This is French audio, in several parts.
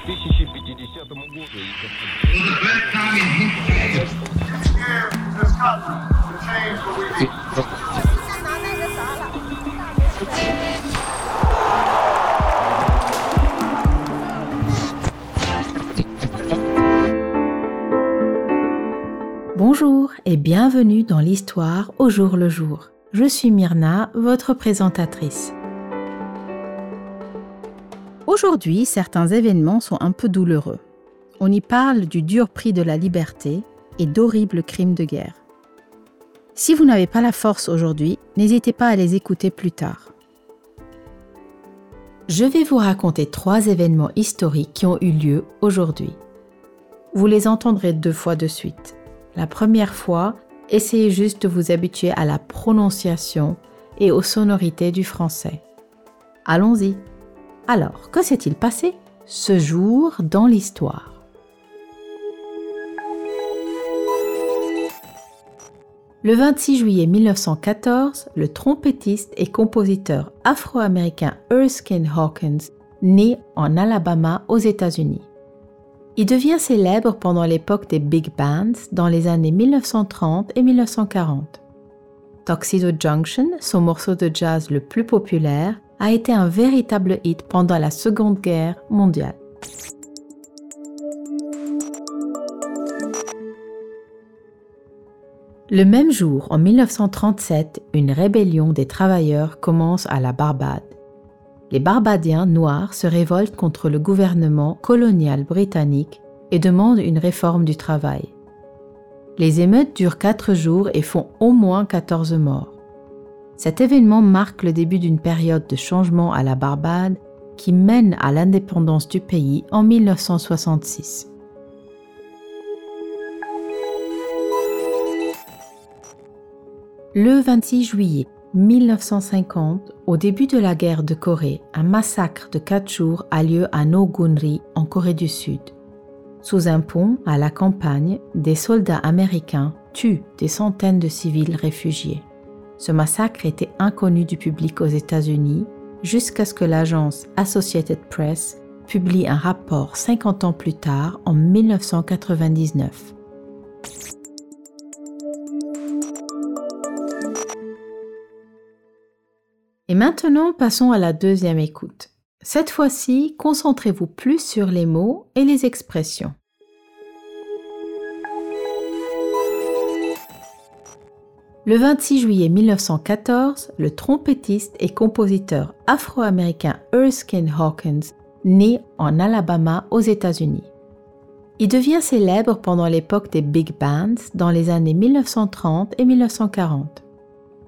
1050 году. Bonjour et bienvenue dans l'histoire au jour le jour. Je suis Myrna, votre présentatrice. Aujourd'hui, certains événements sont un peu douloureux. On y parle du dur prix de la liberté et d'horribles crimes de guerre. Si vous n'avez pas la force aujourd'hui, n'hésitez pas à les écouter plus tard. Je vais vous raconter trois événements historiques qui ont eu lieu aujourd'hui. Vous les entendrez deux fois de suite. La première fois, essayez juste de vous habituer à la prononciation et aux sonorités du français. Allons-y. Alors, que s'est-il passé ce jour dans l'histoire? Le 26 juillet 1914, le trompettiste et compositeur afro-américain Erskine Hawkins naît en Alabama aux États-Unis. Il devient célèbre pendant l'époque des big bands dans les années 1930 et 1940. Tuxedo Junction, son morceau de jazz le plus populaire, a été un véritable hit pendant la Seconde Guerre mondiale. Le même jour, en 1937, une rébellion des travailleurs commence à la Barbade les Barbadiens noirs se révoltent contre le gouvernement colonial britannique et demandent une réforme du travail. Les émeutes durent quatre jours et font au moins 14 morts. Cet événement marque le début d'une période de changement à la Barbade qui mène à l'indépendance du pays en 1966. Le 26 juillet, 1950, au début de la guerre de Corée, un massacre de quatre jours a lieu à Nogunri, en Corée du Sud. Sous un pont, à la campagne, des soldats américains tuent des centaines de civils réfugiés. Ce massacre était inconnu du public aux États-Unis jusqu'à ce que l'agence Associated Press publie un rapport 50 ans plus tard, en 1999. Et maintenant, passons à la deuxième écoute. Cette fois-ci, concentrez-vous plus sur les mots et les expressions. Le 26 juillet 1914, le trompettiste et compositeur afro-américain Erskine Hawkins naît en Alabama aux États-Unis. Il devient célèbre pendant l'époque des big bands dans les années 1930 et 1940.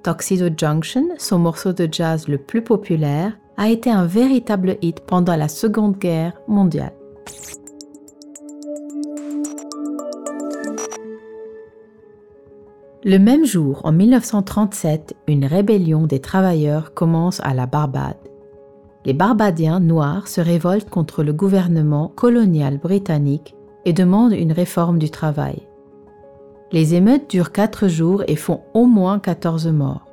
Tuxedo Junction, son morceau de jazz le plus populaire, a été un véritable hit pendant la Seconde Guerre mondiale. Le même jour, en 1937, une rébellion des travailleurs commence à la Barbade. Les Barbadiens noirs se révoltent contre le gouvernement colonial britannique et demandent une réforme du travail. Les émeutes durent quatre jours et font au moins 14 morts.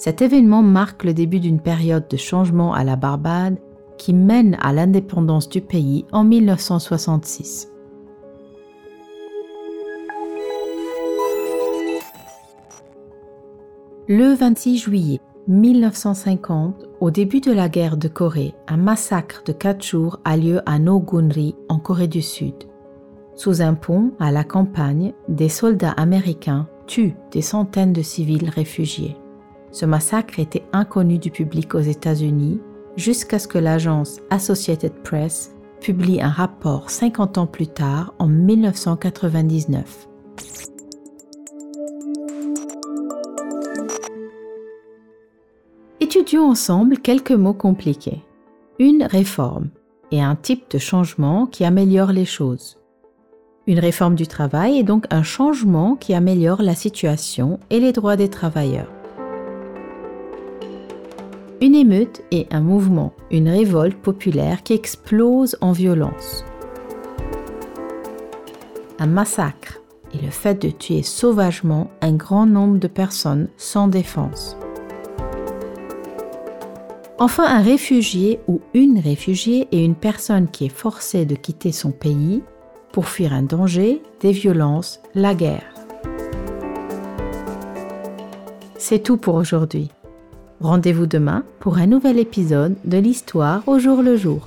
Cet événement marque le début d'une période de changement à la Barbade qui mène à l'indépendance du pays en 1966. Le 26 juillet 1950, au début de la guerre de Corée, un massacre de quatre jours a lieu à Nogunri, en Corée du Sud. Sous un pont, à la campagne, des soldats américains tuent des centaines de civils réfugiés. Ce massacre était inconnu du public aux États-Unis jusqu'à ce que l'agence Associated Press publie un rapport 50 ans plus tard, en 1999. Étudions ensemble quelques mots compliqués. Une réforme et un type de changement qui améliore les choses. Une réforme du travail est donc un changement qui améliore la situation et les droits des travailleurs. Une émeute est un mouvement, une révolte populaire qui explose en violence. Un massacre est le fait de tuer sauvagement un grand nombre de personnes sans défense. Enfin, un réfugié ou une réfugiée est une personne qui est forcée de quitter son pays pour fuir un danger, des violences, la guerre. C'est tout pour aujourd'hui. Rendez-vous demain pour un nouvel épisode de l'histoire au jour le jour.